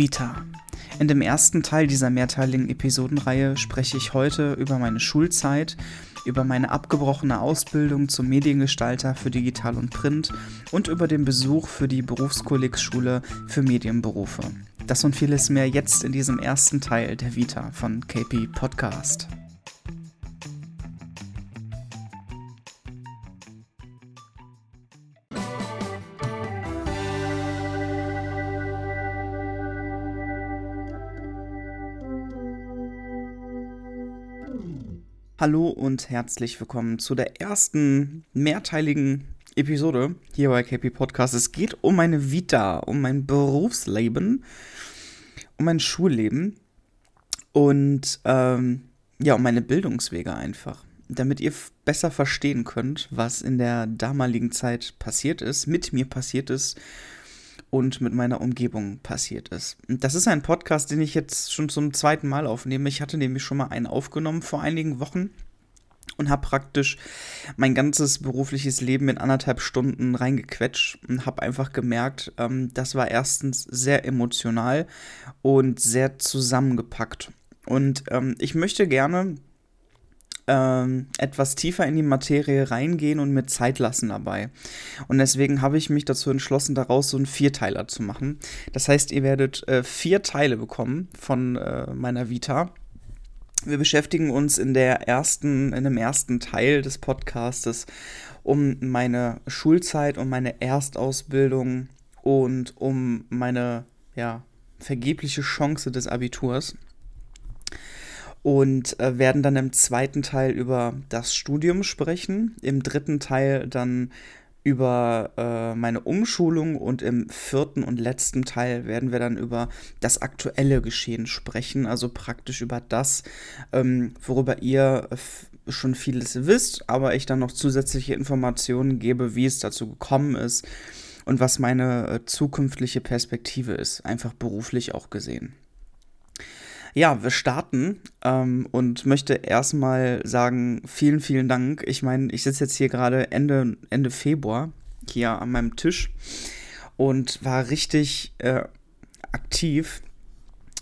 Vita. In dem ersten Teil dieser mehrteiligen Episodenreihe spreche ich heute über meine Schulzeit, über meine abgebrochene Ausbildung zum Mediengestalter für Digital und Print und über den Besuch für die Berufskollegsschule für Medienberufe. Das und vieles mehr jetzt in diesem ersten Teil der Vita von KP Podcast. Hallo und herzlich willkommen zu der ersten mehrteiligen Episode hier bei KP Podcast. Es geht um meine Vita, um mein Berufsleben, um mein Schulleben und ähm, ja, um meine Bildungswege einfach. Damit ihr besser verstehen könnt, was in der damaligen Zeit passiert ist, mit mir passiert ist und mit meiner Umgebung passiert ist. Das ist ein Podcast, den ich jetzt schon zum zweiten Mal aufnehme. Ich hatte nämlich schon mal einen aufgenommen vor einigen Wochen und habe praktisch mein ganzes berufliches Leben in anderthalb Stunden reingequetscht und habe einfach gemerkt, ähm, das war erstens sehr emotional und sehr zusammengepackt. Und ähm, ich möchte gerne ähm, etwas tiefer in die Materie reingehen und mir Zeit lassen dabei. Und deswegen habe ich mich dazu entschlossen, daraus so einen Vierteiler zu machen. Das heißt, ihr werdet äh, vier Teile bekommen von äh, meiner Vita. Wir beschäftigen uns in der ersten, in dem ersten Teil des Podcastes um meine Schulzeit, um meine Erstausbildung und um meine ja, vergebliche Chance des Abiturs. Und äh, werden dann im zweiten Teil über das Studium sprechen, im dritten Teil dann über äh, meine Umschulung und im vierten und letzten Teil werden wir dann über das aktuelle Geschehen sprechen, also praktisch über das, ähm, worüber ihr schon vieles wisst, aber ich dann noch zusätzliche Informationen gebe, wie es dazu gekommen ist und was meine äh, zukünftige Perspektive ist, einfach beruflich auch gesehen. Ja, wir starten ähm, und möchte erstmal sagen, vielen, vielen Dank. Ich meine, ich sitze jetzt hier gerade Ende, Ende Februar hier an meinem Tisch und war richtig äh, aktiv.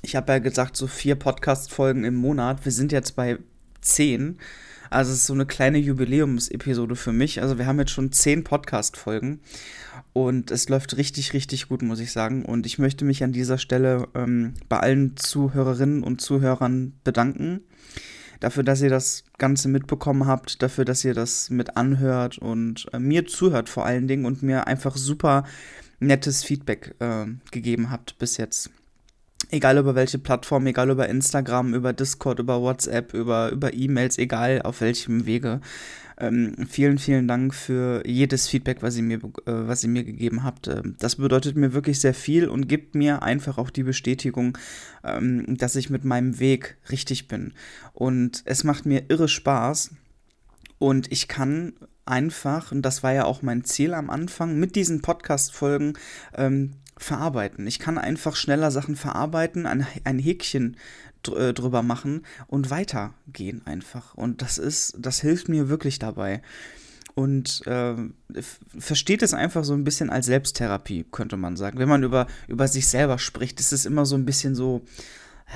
Ich habe ja gesagt, so vier Podcast-Folgen im Monat. Wir sind jetzt bei zehn. Also es ist so eine kleine Jubiläumsepisode für mich. Also wir haben jetzt schon zehn Podcast-Folgen und es läuft richtig, richtig gut, muss ich sagen. Und ich möchte mich an dieser Stelle ähm, bei allen Zuhörerinnen und Zuhörern bedanken. Dafür, dass ihr das Ganze mitbekommen habt, dafür, dass ihr das mit anhört und äh, mir zuhört vor allen Dingen und mir einfach super nettes Feedback äh, gegeben habt bis jetzt. Egal über welche Plattform, egal über Instagram, über Discord, über WhatsApp, über, über E-Mails, egal auf welchem Wege. Ähm, vielen, vielen Dank für jedes Feedback, was ihr mir, äh, was ihr mir gegeben habt. Ähm, das bedeutet mir wirklich sehr viel und gibt mir einfach auch die Bestätigung, ähm, dass ich mit meinem Weg richtig bin. Und es macht mir irre Spaß. Und ich kann einfach, und das war ja auch mein Ziel am Anfang, mit diesen Podcast-Folgen ähm, verarbeiten. Ich kann einfach schneller Sachen verarbeiten, ein, ein Häkchen äh, drüber machen und weitergehen einfach. Und das ist, das hilft mir wirklich dabei. Und äh, versteht es einfach so ein bisschen als Selbsttherapie, könnte man sagen. Wenn man über, über sich selber spricht, ist es immer so ein bisschen so,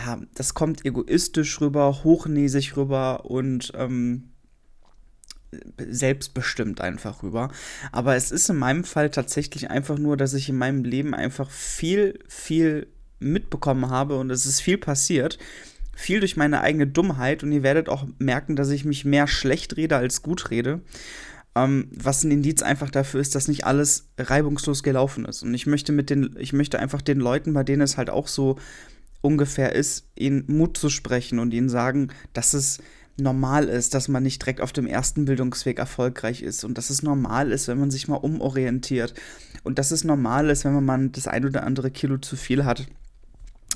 ja, das kommt egoistisch rüber, hochnäsig rüber und ähm, selbstbestimmt einfach rüber. Aber es ist in meinem Fall tatsächlich einfach nur, dass ich in meinem Leben einfach viel, viel mitbekommen habe und es ist viel passiert. Viel durch meine eigene Dummheit und ihr werdet auch merken, dass ich mich mehr schlecht rede als gut rede. Ähm, was ein Indiz einfach dafür ist, dass nicht alles reibungslos gelaufen ist. Und ich möchte mit den, ich möchte einfach den Leuten, bei denen es halt auch so ungefähr ist, ihnen Mut zu sprechen und ihnen sagen, dass es normal ist, dass man nicht direkt auf dem ersten Bildungsweg erfolgreich ist und dass es normal ist, wenn man sich mal umorientiert und dass es normal ist, wenn man das ein oder andere Kilo zu viel hat.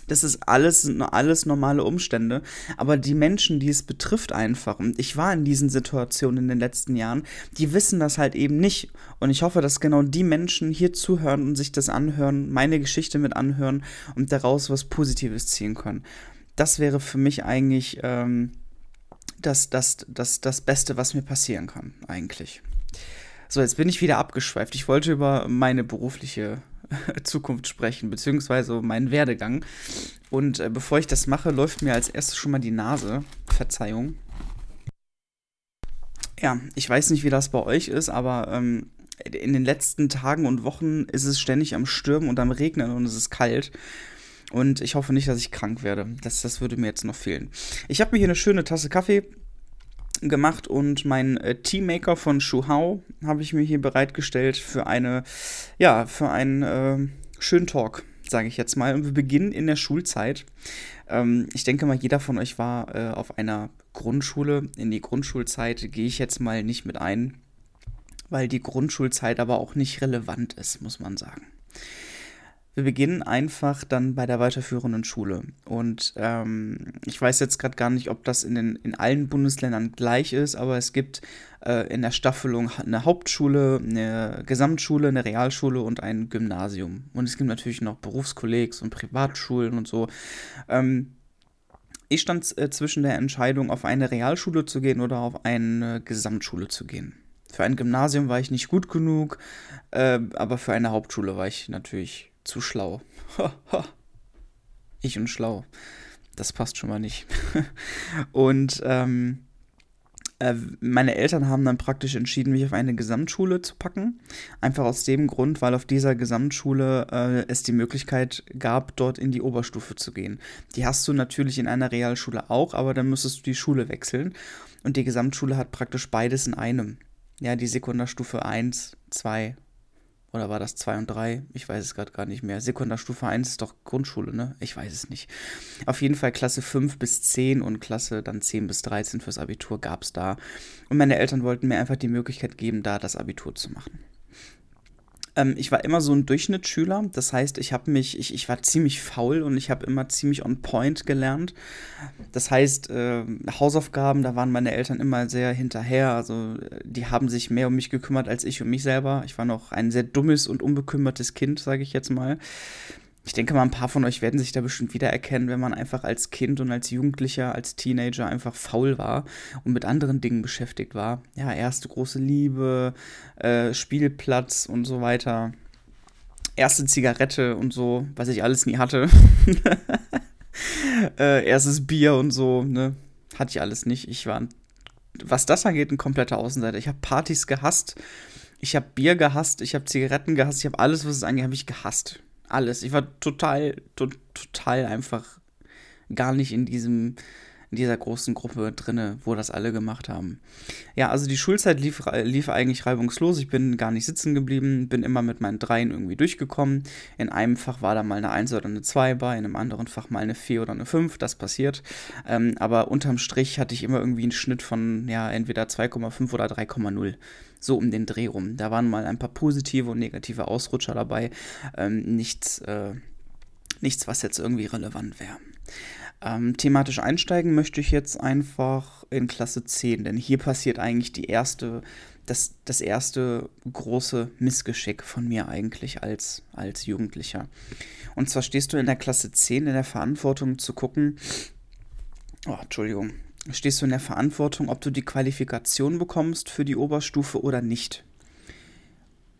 das ist alles, alles normale Umstände. Aber die Menschen, die es betrifft einfach, und ich war in diesen Situationen in den letzten Jahren, die wissen das halt eben nicht. Und ich hoffe, dass genau die Menschen hier zuhören und sich das anhören, meine Geschichte mit anhören und daraus was Positives ziehen können. Das wäre für mich eigentlich ähm, das, das, das, das Beste, was mir passieren kann, eigentlich. So, jetzt bin ich wieder abgeschweift. Ich wollte über meine berufliche Zukunft sprechen, beziehungsweise meinen Werdegang. Und äh, bevor ich das mache, läuft mir als erstes schon mal die Nase. Verzeihung. Ja, ich weiß nicht, wie das bei euch ist, aber ähm, in den letzten Tagen und Wochen ist es ständig am Stürmen und am Regnen und es ist kalt. Und ich hoffe nicht, dass ich krank werde. Das, das würde mir jetzt noch fehlen. Ich habe mir hier eine schöne Tasse Kaffee gemacht und mein äh, Teammaker von Shuhao habe ich mir hier bereitgestellt für eine, ja, für einen äh, schönen Talk, sage ich jetzt mal. Und wir beginnen in der Schulzeit. Ähm, ich denke mal, jeder von euch war äh, auf einer Grundschule. In die Grundschulzeit gehe ich jetzt mal nicht mit ein, weil die Grundschulzeit aber auch nicht relevant ist, muss man sagen. Wir beginnen einfach dann bei der weiterführenden Schule. Und ähm, ich weiß jetzt gerade gar nicht, ob das in, den, in allen Bundesländern gleich ist, aber es gibt äh, in der Staffelung eine Hauptschule, eine Gesamtschule, eine Realschule und ein Gymnasium. Und es gibt natürlich noch Berufskollegs und Privatschulen und so. Ähm, ich stand äh, zwischen der Entscheidung, auf eine Realschule zu gehen oder auf eine Gesamtschule zu gehen. Für ein Gymnasium war ich nicht gut genug, äh, aber für eine Hauptschule war ich natürlich zu schlau. ich und schlau. Das passt schon mal nicht. und ähm, äh, meine Eltern haben dann praktisch entschieden, mich auf eine Gesamtschule zu packen. Einfach aus dem Grund, weil auf dieser Gesamtschule äh, es die Möglichkeit gab, dort in die Oberstufe zu gehen. Die hast du natürlich in einer Realschule auch, aber dann müsstest du die Schule wechseln. Und die Gesamtschule hat praktisch beides in einem. Ja, die Sekundarstufe 1, 2 oder war das 2 und 3? Ich weiß es gerade gar nicht mehr. Sekundarstufe 1 ist doch Grundschule, ne? Ich weiß es nicht. Auf jeden Fall Klasse 5 bis 10 und Klasse dann 10 bis 13 fürs Abitur gab es da. Und meine Eltern wollten mir einfach die Möglichkeit geben, da das Abitur zu machen. Ähm, ich war immer so ein Durchschnittsschüler. Das heißt, ich habe mich, ich, ich war ziemlich faul und ich habe immer ziemlich on point gelernt. Das heißt, äh, Hausaufgaben, da waren meine Eltern immer sehr hinterher. Also die haben sich mehr um mich gekümmert als ich um mich selber. Ich war noch ein sehr dummes und unbekümmertes Kind, sage ich jetzt mal ich denke mal, ein paar von euch werden sich da bestimmt wiedererkennen, wenn man einfach als Kind und als Jugendlicher, als Teenager einfach faul war und mit anderen Dingen beschäftigt war. Ja, erste große Liebe, äh, Spielplatz und so weiter. Erste Zigarette und so, was ich alles nie hatte. äh, erstes Bier und so, ne? Hatte ich alles nicht. Ich war, was das angeht, ein kompletter Außenseiter. Ich habe Partys gehasst. Ich habe Bier gehasst, ich habe Zigaretten gehasst, ich habe alles, was es angeht, habe ich gehasst alles. Ich war total, to total einfach gar nicht in diesem, in dieser großen Gruppe drinne, wo das alle gemacht haben. Ja, also die Schulzeit lief, lief eigentlich reibungslos. Ich bin gar nicht sitzen geblieben, bin immer mit meinen Dreien irgendwie durchgekommen. In einem Fach war da mal eine 1 oder eine 2 bei, in einem anderen Fach mal eine 4 oder eine 5, das passiert. Ähm, aber unterm Strich hatte ich immer irgendwie einen Schnitt von, ja, entweder 2,5 oder 3,0 so um den Dreh rum. Da waren mal ein paar positive und negative Ausrutscher dabei. Ähm, nichts, äh, nichts, was jetzt irgendwie relevant wäre. Ähm, thematisch einsteigen möchte ich jetzt einfach in Klasse 10, denn hier passiert eigentlich die erste, das, das erste große Missgeschick von mir eigentlich als, als Jugendlicher. Und zwar stehst du in der Klasse 10 in der Verantwortung zu gucken, oh, Entschuldigung, stehst du in der Verantwortung, ob du die Qualifikation bekommst für die Oberstufe oder nicht.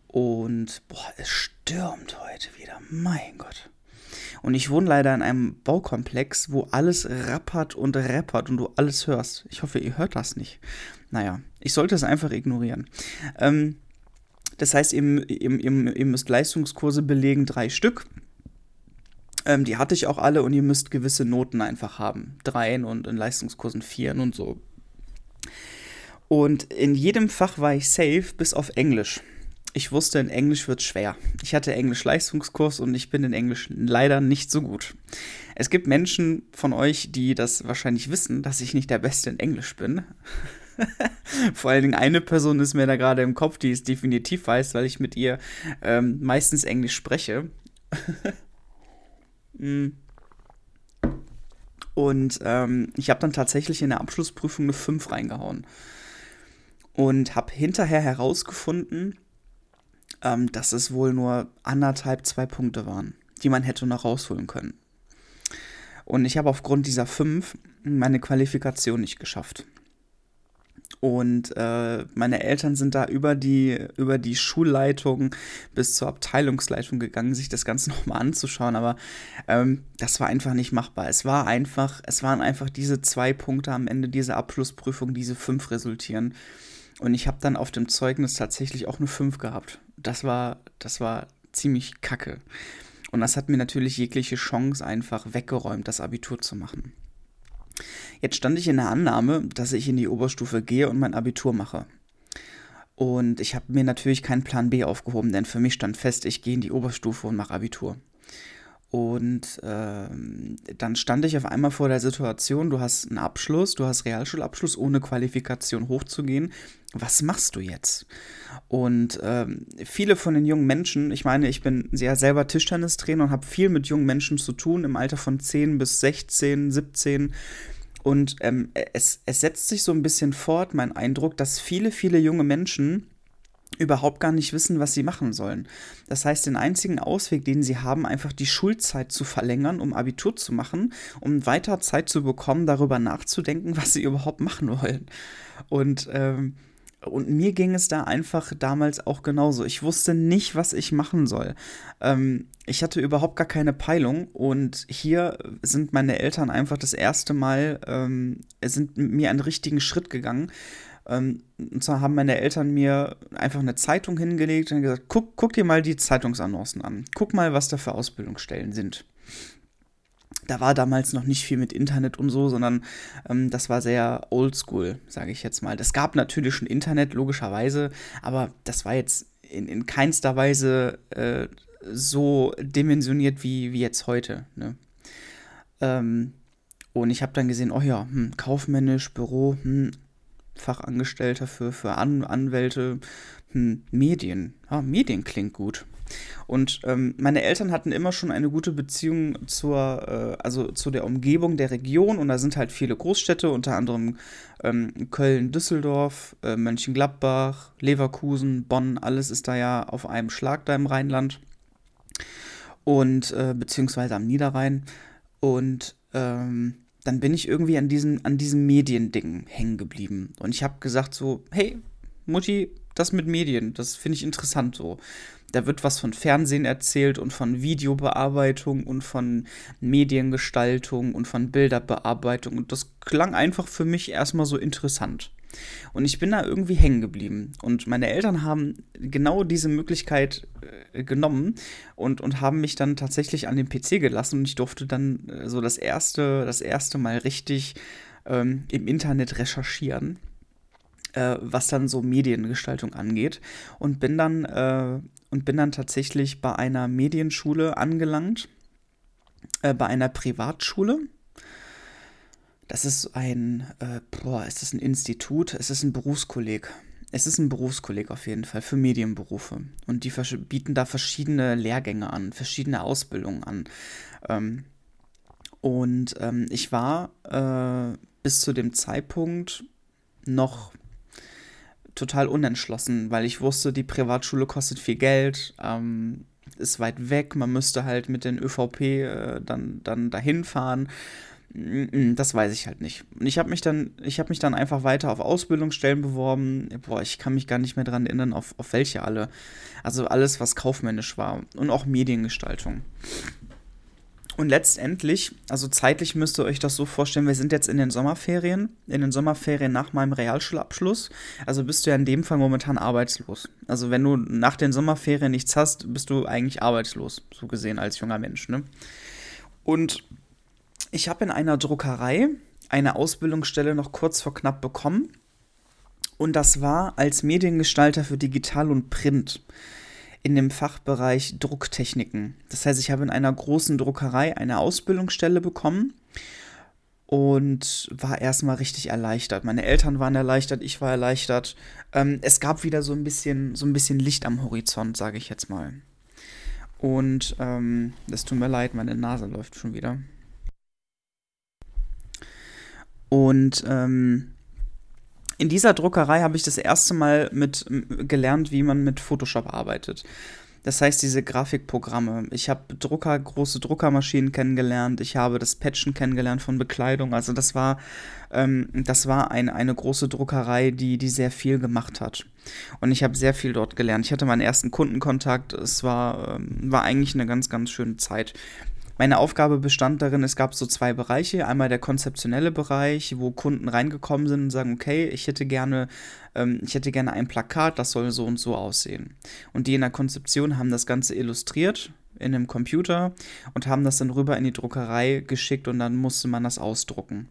Und boah, es stürmt heute wieder. Mein Gott. Und ich wohne leider in einem Baukomplex, wo alles rappert und rappert und du alles hörst. Ich hoffe, ihr hört das nicht. Naja, ich sollte es einfach ignorieren. Ähm, das heißt, ihr, ihr, ihr, müsst Leistungskurse belegen, drei Stück. Ähm, die hatte ich auch alle und ihr müsst gewisse Noten einfach haben. Dreien und in Leistungskursen Vieren und so. Und in jedem Fach war ich safe, bis auf Englisch. Ich wusste, in Englisch wird schwer. Ich hatte Englisch-Leistungskurs und ich bin in Englisch leider nicht so gut. Es gibt Menschen von euch, die das wahrscheinlich wissen, dass ich nicht der Beste in Englisch bin. Vor allen Dingen eine Person ist mir da gerade im Kopf, die es definitiv weiß, weil ich mit ihr ähm, meistens Englisch spreche. Mm. Und ähm, ich habe dann tatsächlich in der Abschlussprüfung eine 5 reingehauen. Und habe hinterher herausgefunden, ähm, dass es wohl nur anderthalb, zwei Punkte waren, die man hätte noch rausholen können. Und ich habe aufgrund dieser 5 meine Qualifikation nicht geschafft. Und äh, meine Eltern sind da über die, über die Schulleitung bis zur Abteilungsleitung gegangen, sich das Ganze nochmal anzuschauen. Aber ähm, das war einfach nicht machbar. Es war einfach, es waren einfach diese zwei Punkte am Ende dieser Abschlussprüfung, diese fünf resultieren. Und ich habe dann auf dem Zeugnis tatsächlich auch eine fünf gehabt. Das war, das war ziemlich kacke. Und das hat mir natürlich jegliche Chance einfach weggeräumt, das Abitur zu machen. Jetzt stand ich in der Annahme, dass ich in die Oberstufe gehe und mein Abitur mache. Und ich habe mir natürlich keinen Plan B aufgehoben, denn für mich stand fest, ich gehe in die Oberstufe und mache Abitur. Und äh, dann stand ich auf einmal vor der Situation, du hast einen Abschluss, du hast Realschulabschluss, ohne Qualifikation hochzugehen. Was machst du jetzt? Und äh, viele von den jungen Menschen, ich meine, ich bin ja selber Tischtennistrainer und habe viel mit jungen Menschen zu tun, im Alter von 10 bis 16, 17. Und ähm, es, es setzt sich so ein bisschen fort, mein Eindruck, dass viele, viele junge Menschen überhaupt gar nicht wissen, was sie machen sollen. Das heißt, den einzigen Ausweg, den sie haben, einfach die Schulzeit zu verlängern, um Abitur zu machen, um weiter Zeit zu bekommen, darüber nachzudenken, was sie überhaupt machen wollen. Und ähm, und mir ging es da einfach damals auch genauso. Ich wusste nicht, was ich machen soll. Ähm, ich hatte überhaupt gar keine Peilung und hier sind meine Eltern einfach das erste Mal, ähm, sind mir einen richtigen Schritt gegangen ähm, und zwar haben meine Eltern mir einfach eine Zeitung hingelegt und gesagt, guck, guck dir mal die Zeitungsannoncen an. Guck mal, was da für Ausbildungsstellen sind. Da war damals noch nicht viel mit Internet und so, sondern ähm, das war sehr oldschool, sage ich jetzt mal. Es gab natürlich schon Internet, logischerweise, aber das war jetzt in, in keinster Weise äh, so dimensioniert wie, wie jetzt heute. Ne? Ähm, und ich habe dann gesehen, oh ja, hm, kaufmännisch, Büro, hm, Fachangestellter für, für An Anwälte, hm, Medien. Ja, Medien klingt gut. Und ähm, meine Eltern hatten immer schon eine gute Beziehung zur, äh, also zu der Umgebung der Region und da sind halt viele Großstädte, unter anderem ähm, Köln, Düsseldorf, äh, Mönchengladbach, Leverkusen, Bonn, alles ist da ja auf einem Schlag da im Rheinland und äh, beziehungsweise am Niederrhein. Und ähm, dann bin ich irgendwie an diesem, an diesem Mediending hängen geblieben. Und ich habe gesagt so, hey, Mutti, das mit Medien, das finde ich interessant so. Da wird was von Fernsehen erzählt und von Videobearbeitung und von Mediengestaltung und von Bilderbearbeitung. Und das klang einfach für mich erstmal so interessant. Und ich bin da irgendwie hängen geblieben. Und meine Eltern haben genau diese Möglichkeit äh, genommen und, und haben mich dann tatsächlich an den PC gelassen. Und ich durfte dann äh, so das erste, das erste Mal richtig ähm, im Internet recherchieren, äh, was dann so Mediengestaltung angeht. Und bin dann, äh, und bin dann tatsächlich bei einer Medienschule angelangt, äh, bei einer Privatschule das ist ein, äh, boah, ist das ein Institut? Es ist ein Berufskolleg. Es ist ein Berufskolleg auf jeden Fall für Medienberufe. Und die bieten da verschiedene Lehrgänge an, verschiedene Ausbildungen an. Ähm, und ähm, ich war äh, bis zu dem Zeitpunkt noch total unentschlossen, weil ich wusste, die Privatschule kostet viel Geld, ähm, ist weit weg, man müsste halt mit den ÖVP äh, dann, dann dahin fahren. Das weiß ich halt nicht. Und ich habe mich dann, ich habe mich dann einfach weiter auf Ausbildungsstellen beworben. Boah, ich kann mich gar nicht mehr daran erinnern, auf, auf welche alle. Also alles, was kaufmännisch war. Und auch Mediengestaltung. Und letztendlich, also zeitlich müsst ihr euch das so vorstellen, wir sind jetzt in den Sommerferien, in den Sommerferien nach meinem Realschulabschluss. Also bist du ja in dem Fall momentan arbeitslos. Also wenn du nach den Sommerferien nichts hast, bist du eigentlich arbeitslos, so gesehen als junger Mensch. Ne? Und ich habe in einer Druckerei eine Ausbildungsstelle noch kurz vor knapp bekommen. Und das war als Mediengestalter für Digital und Print in dem Fachbereich Drucktechniken. Das heißt, ich habe in einer großen Druckerei eine Ausbildungsstelle bekommen und war erstmal richtig erleichtert. Meine Eltern waren erleichtert, ich war erleichtert. Ähm, es gab wieder so ein bisschen, so ein bisschen Licht am Horizont, sage ich jetzt mal. Und ähm, das tut mir leid, meine Nase läuft schon wieder. Und ähm, in dieser Druckerei habe ich das erste Mal mit gelernt, wie man mit Photoshop arbeitet. Das heißt, diese Grafikprogramme. Ich habe Drucker, große Druckermaschinen kennengelernt. Ich habe das Patchen kennengelernt von Bekleidung. Also das war, ähm, das war ein, eine große Druckerei, die, die sehr viel gemacht hat. Und ich habe sehr viel dort gelernt. Ich hatte meinen ersten Kundenkontakt. Es war, ähm, war eigentlich eine ganz, ganz schöne Zeit. Meine Aufgabe bestand darin, es gab so zwei Bereiche. Einmal der konzeptionelle Bereich, wo Kunden reingekommen sind und sagen, okay, ich hätte gerne, ähm, ich hätte gerne ein Plakat, das soll so und so aussehen. Und die in der Konzeption haben das Ganze illustriert in einem Computer und haben das dann rüber in die Druckerei geschickt und dann musste man das ausdrucken.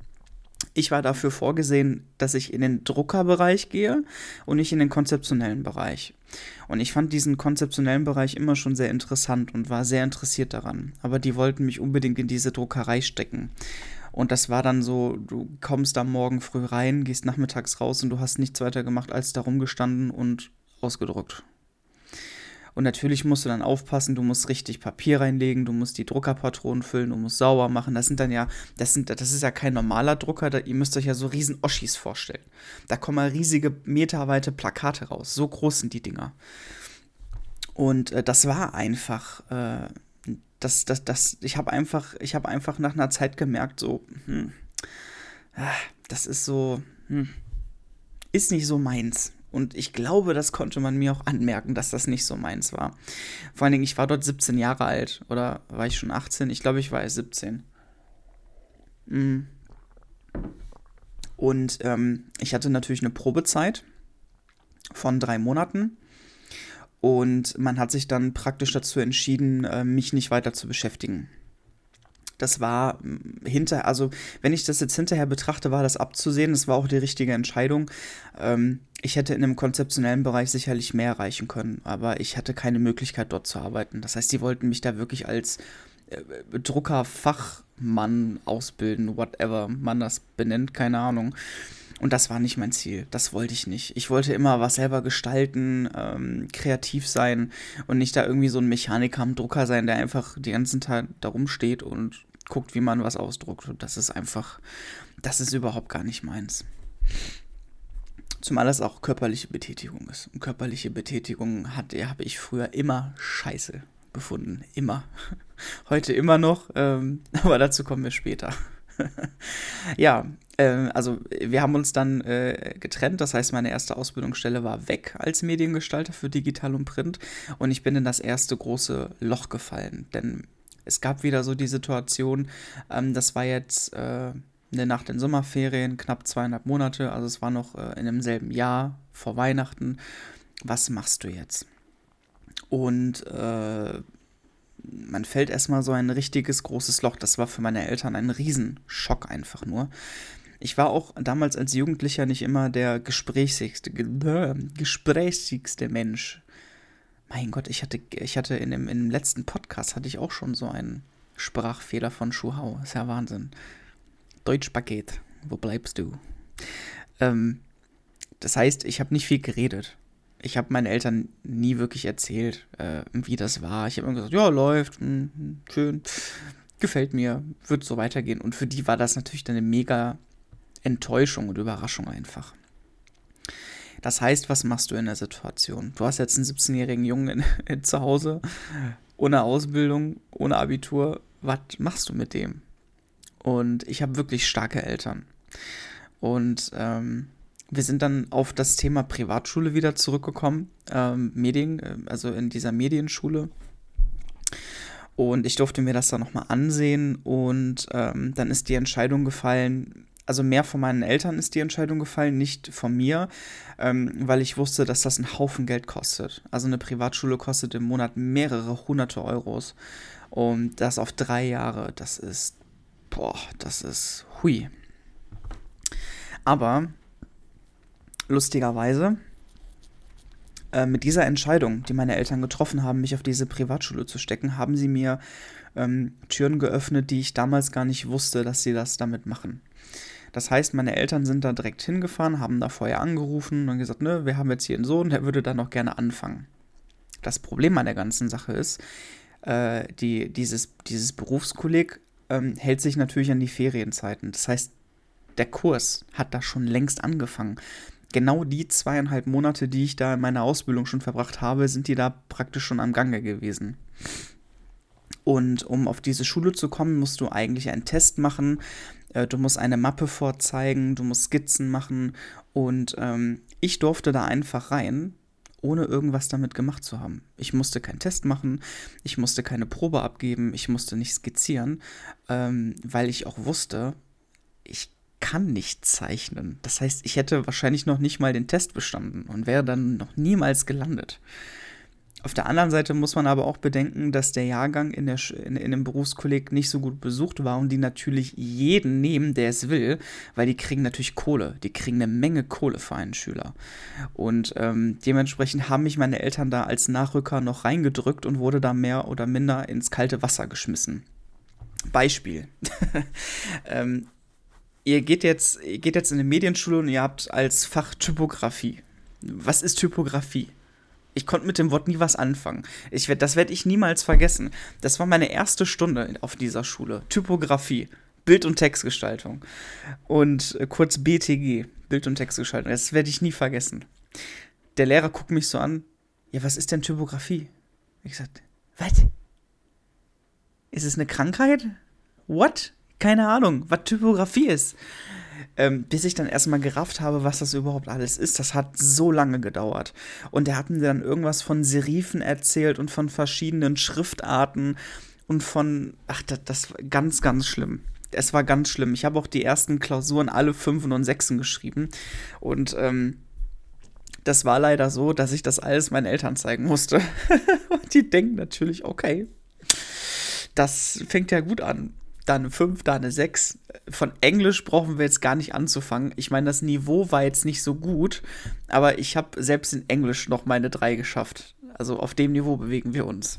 Ich war dafür vorgesehen, dass ich in den Druckerbereich gehe und nicht in den konzeptionellen Bereich. Und ich fand diesen konzeptionellen Bereich immer schon sehr interessant und war sehr interessiert daran. Aber die wollten mich unbedingt in diese Druckerei stecken. Und das war dann so, du kommst da morgen früh rein, gehst nachmittags raus und du hast nichts weiter gemacht, als da rumgestanden und ausgedruckt. Und natürlich musst du dann aufpassen, du musst richtig Papier reinlegen, du musst die Druckerpatronen füllen, du musst sauber machen. Das sind dann ja, das sind, das ist ja kein normaler Drucker, da, ihr müsst euch ja so riesen Oschis vorstellen. Da kommen mal riesige meterweite Plakate raus. So groß sind die Dinger. Und äh, das war einfach, äh, das, das, das, ich habe einfach, ich habe einfach nach einer Zeit gemerkt, so, hm, ah, das ist so, hm, ist nicht so meins. Und ich glaube, das konnte man mir auch anmerken, dass das nicht so meins war. Vor allen Dingen, ich war dort 17 Jahre alt. Oder war ich schon 18? Ich glaube, ich war erst 17. Mm. Und ähm, ich hatte natürlich eine Probezeit von drei Monaten. Und man hat sich dann praktisch dazu entschieden, äh, mich nicht weiter zu beschäftigen. Das war mm, hinter, also wenn ich das jetzt hinterher betrachte, war das abzusehen. Das war auch die richtige Entscheidung. Ähm, ich hätte in einem konzeptionellen Bereich sicherlich mehr erreichen können, aber ich hatte keine Möglichkeit dort zu arbeiten. Das heißt, die wollten mich da wirklich als äh, Druckerfachmann ausbilden, whatever man das benennt, keine Ahnung. Und das war nicht mein Ziel. Das wollte ich nicht. Ich wollte immer was selber gestalten, ähm, kreativ sein und nicht da irgendwie so ein Mechaniker am Drucker sein, der einfach die ganzen Tag da rumsteht und guckt, wie man was ausdruckt. Und das ist einfach, das ist überhaupt gar nicht meins. Zumal das auch körperliche Betätigung ist. Und körperliche Betätigung hatte, habe ich früher immer scheiße befunden. Immer. Heute immer noch, ähm, aber dazu kommen wir später. ja, äh, also wir haben uns dann äh, getrennt. Das heißt, meine erste Ausbildungsstelle war weg als Mediengestalter für Digital und Print. Und ich bin in das erste große Loch gefallen. Denn es gab wieder so die Situation, ähm, das war jetzt äh, nach den Sommerferien, knapp zweieinhalb Monate, also es war noch äh, in demselben Jahr vor Weihnachten. Was machst du jetzt? Und äh, man fällt erstmal so ein richtiges großes Loch. Das war für meine Eltern ein Riesenschock einfach nur. Ich war auch damals als Jugendlicher nicht immer der gesprächsigste, äh, gesprächigste Mensch mein Gott, ich hatte, ich hatte in dem, in dem letzten Podcast hatte ich auch schon so einen Sprachfehler von Schuhau. Ist ja Wahnsinn. Deutschpaket, wo bleibst du? Ähm, das heißt, ich habe nicht viel geredet. Ich habe meinen Eltern nie wirklich erzählt, äh, wie das war. Ich habe immer gesagt, ja, läuft, mh, hm, hm, schön, gefällt mir, wird so weitergehen. Und für die war das natürlich dann eine mega Enttäuschung und Überraschung einfach. Das heißt, was machst du in der Situation? Du hast jetzt einen 17-jährigen Jungen in, in, zu Hause, ohne Ausbildung, ohne Abitur. Was machst du mit dem? Und ich habe wirklich starke Eltern. Und ähm, wir sind dann auf das Thema Privatschule wieder zurückgekommen, ähm, Medien, äh, also in dieser Medienschule. Und ich durfte mir das dann nochmal ansehen und ähm, dann ist die Entscheidung gefallen, also mehr von meinen Eltern ist die Entscheidung gefallen, nicht von mir, ähm, weil ich wusste, dass das einen Haufen Geld kostet. Also eine Privatschule kostet im Monat mehrere hunderte Euros. Und das auf drei Jahre, das ist, boah, das ist hui. Aber lustigerweise, äh, mit dieser Entscheidung, die meine Eltern getroffen haben, mich auf diese Privatschule zu stecken, haben sie mir ähm, Türen geöffnet, die ich damals gar nicht wusste, dass sie das damit machen. Das heißt, meine Eltern sind da direkt hingefahren, haben da vorher angerufen und gesagt, ne, wir haben jetzt hier einen Sohn, der würde da noch gerne anfangen. Das Problem an der ganzen Sache ist, äh, die, dieses, dieses Berufskolleg ähm, hält sich natürlich an die Ferienzeiten. Das heißt, Der Kurs hat da schon längst angefangen. Genau die zweieinhalb Monate, die ich da in meiner Ausbildung schon verbracht habe, sind die da praktisch schon am Gange gewesen. Und um auf diese Schule zu kommen, musst du eigentlich einen Test machen. Äh, du musst eine Mappe vorzeigen, du musst Skizzen machen. Und ähm, ich durfte da einfach rein, ohne irgendwas damit gemacht zu haben. Ich musste keinen Test machen, ich musste keine Probe abgeben, ich musste nicht skizzieren, ähm, weil ich auch wusste, ich kann nicht zeichnen. Das heißt, ich hätte wahrscheinlich noch nicht mal den Test bestanden und wäre dann noch niemals gelandet. Auf der anderen Seite muss man aber auch bedenken, dass der Jahrgang in, der, in, in dem Berufskolleg nicht so gut besucht war und die natürlich jeden nehmen, der es will, weil die kriegen natürlich Kohle. Die kriegen eine Menge Kohle für einen Schüler. Und ähm, dementsprechend haben mich meine Eltern da als Nachrücker noch reingedrückt und wurde da mehr oder minder ins kalte Wasser geschmissen. Beispiel. ähm, ihr geht jetzt, ihr geht jetzt in eine Medienschule und ihr habt als Fach Typografie. Was ist Typografie? Ich konnte mit dem Wort nie was anfangen. Ich werd, das werde ich niemals vergessen. Das war meine erste Stunde auf dieser Schule. Typografie. Bild- und Textgestaltung. Und äh, kurz BTG. Bild- und Textgestaltung. Das werde ich nie vergessen. Der Lehrer guckt mich so an. Ja, was ist denn Typografie? Ich gesagt, was? Ist es eine Krankheit? What? Keine Ahnung, was Typografie ist ähm, bis ich dann erstmal gerafft habe, was das überhaupt alles ist. Das hat so lange gedauert. Und er hat mir dann irgendwas von Serifen erzählt und von verschiedenen Schriftarten und von, ach, das, das war ganz, ganz schlimm. Es war ganz schlimm. Ich habe auch die ersten Klausuren alle Fünfen und Sechsen geschrieben. Und ähm, das war leider so, dass ich das alles meinen Eltern zeigen musste. und die denken natürlich, okay, das fängt ja gut an da eine 5, da eine 6. Von Englisch brauchen wir jetzt gar nicht anzufangen. Ich meine, das Niveau war jetzt nicht so gut, aber ich habe selbst in Englisch noch meine 3 geschafft. Also auf dem Niveau bewegen wir uns.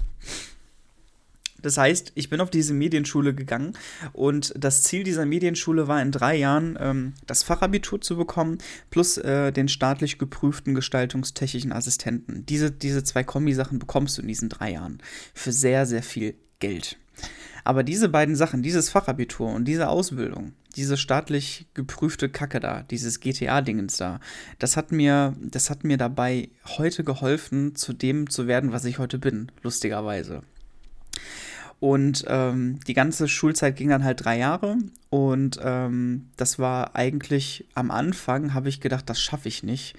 Das heißt, ich bin auf diese Medienschule gegangen und das Ziel dieser Medienschule war in drei Jahren ähm, das Fachabitur zu bekommen, plus äh, den staatlich geprüften gestaltungstechnischen Assistenten. Diese, diese zwei Kombisachen bekommst du in diesen drei Jahren für sehr, sehr viel Geld. Aber diese beiden Sachen, dieses Fachabitur und diese Ausbildung, diese staatlich geprüfte Kacke da, dieses GTA-Dingens da, das hat mir, das hat mir dabei heute geholfen, zu dem zu werden, was ich heute bin, lustigerweise. Und ähm, die ganze Schulzeit ging dann halt drei Jahre. Und ähm, das war eigentlich am Anfang, habe ich gedacht, das schaffe ich nicht,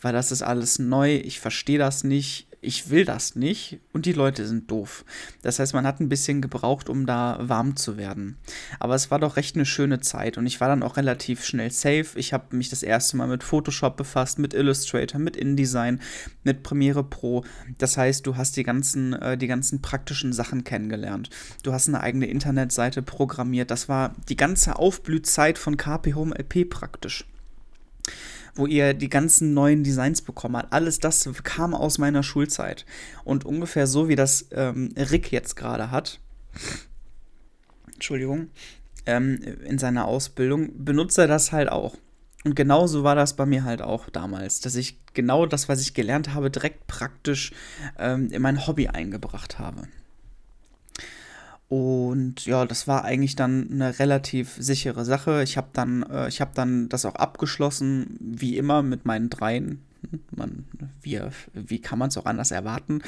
weil das ist alles neu, ich verstehe das nicht, ich will das nicht und die Leute sind doof. Das heißt, man hat ein bisschen gebraucht, um da warm zu werden. Aber es war doch recht eine schöne Zeit und ich war dann auch relativ schnell safe. Ich habe mich das erste Mal mit Photoshop befasst, mit Illustrator, mit InDesign, mit Premiere Pro. Das heißt, du hast die ganzen, äh, die ganzen praktischen Sachen kennengelernt. Du hast eine eigene Internetseite programmiert. Das war die ganze Aufblühzeit von KP Home LP praktisch wo ihr die ganzen neuen Designs bekommen habt. Alles das kam aus meiner Schulzeit. Und ungefähr so wie das ähm, Rick jetzt gerade hat, Entschuldigung, ähm, in seiner Ausbildung, benutzt er das halt auch. Und genauso war das bei mir halt auch damals, dass ich genau das, was ich gelernt habe, direkt praktisch ähm, in mein Hobby eingebracht habe. Und ja, das war eigentlich dann eine relativ sichere Sache. Ich habe dann, äh, habe dann das auch abgeschlossen, wie immer mit meinen dreien. Man, wie, wie kann man es auch anders erwarten?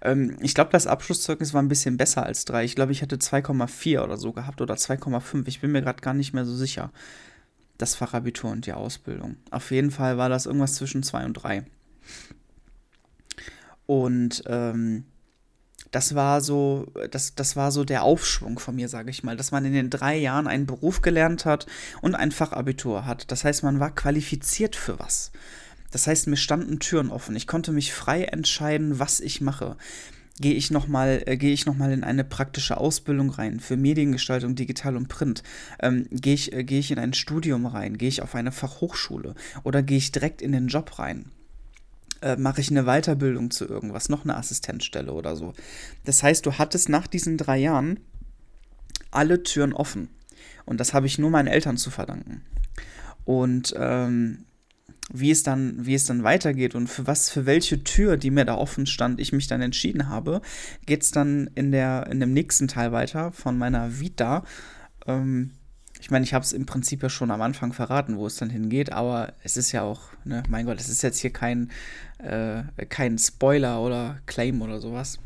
Ähm, ich glaube, das Abschlusszeugnis war ein bisschen besser als drei. Ich glaube, ich hatte 2,4 oder so gehabt oder 2,5. Ich bin mir gerade gar nicht mehr so sicher. Das Fachabitur und die Ausbildung. Auf jeden Fall war das irgendwas zwischen zwei und drei. Und ähm, das war so, das, das war so der Aufschwung von mir, sage ich mal, dass man in den drei Jahren einen Beruf gelernt hat und ein Fachabitur hat. Das heißt, man war qualifiziert für was. Das heißt, mir standen Türen offen. Ich konnte mich frei entscheiden, was ich mache. Gehe ich nochmal äh, ich noch in eine praktische Ausbildung rein für Mediengestaltung, Digital und Print? Ähm, gehe ich, äh, gehe ich in ein Studium rein? Gehe ich auf eine Fachhochschule? Oder gehe ich direkt in den Job rein? Äh, mache ich eine Weiterbildung zu irgendwas, noch eine Assistenzstelle oder so. Das heißt, du hattest nach diesen drei Jahren alle Türen offen. Und das habe ich nur meinen Eltern zu verdanken. Und ähm, wie es dann, wie es dann weitergeht und für was, für welche Tür, die mir da offen stand, ich mich dann entschieden habe, geht es dann in der, in dem nächsten Teil weiter von meiner Vita. Ähm, Ich meine, ich habe es im Prinzip ja schon am Anfang verraten, wo es dann hingeht, aber es ist ja auch, ne, mein Gott, es ist jetzt hier kein, äh, kein Spoiler oder Claim oder sowas.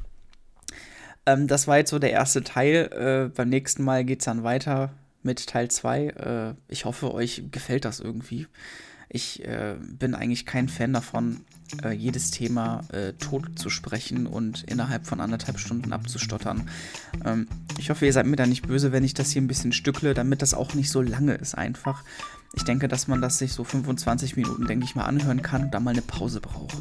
Ähm, das war jetzt so der erste Teil. Äh, beim nächsten Mal geht es dann weiter mit Teil 2. Äh, ich hoffe, euch gefällt das irgendwie. Ich äh, bin eigentlich kein Fan davon, äh, jedes Thema äh, tot zu sprechen und innerhalb von anderthalb Stunden abzustottern. Ähm, ich hoffe, ihr seid mir da nicht böse, wenn ich das hier ein bisschen stückle, damit das auch nicht so lange ist einfach. Ich denke, dass man das sich so 25 Minuten, denke ich mal, anhören kann und dann mal eine Pause braucht.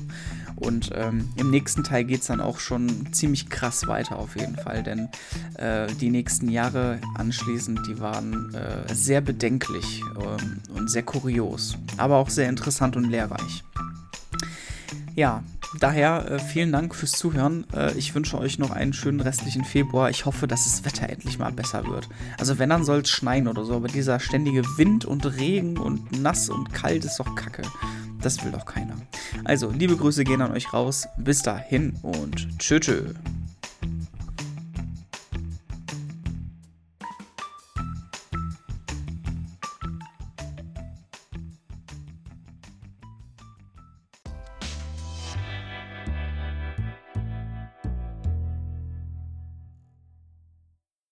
Und ähm, im nächsten Teil geht es dann auch schon ziemlich krass weiter auf jeden Fall, denn äh, die nächsten Jahre anschließend, die waren äh, sehr bedenklich ähm, und sehr kurios, aber auch sehr interessant und lehrreich. Ja, daher äh, vielen Dank fürs Zuhören. Äh, ich wünsche euch noch einen schönen restlichen Februar. Ich hoffe, dass das Wetter endlich mal besser wird. Also wenn, dann soll es schneien oder so, aber dieser ständige Wind und Regen und nass und kalt ist doch kacke. Das will doch keiner. Also, liebe Grüße gehen an euch raus. Bis dahin und tschö tschö.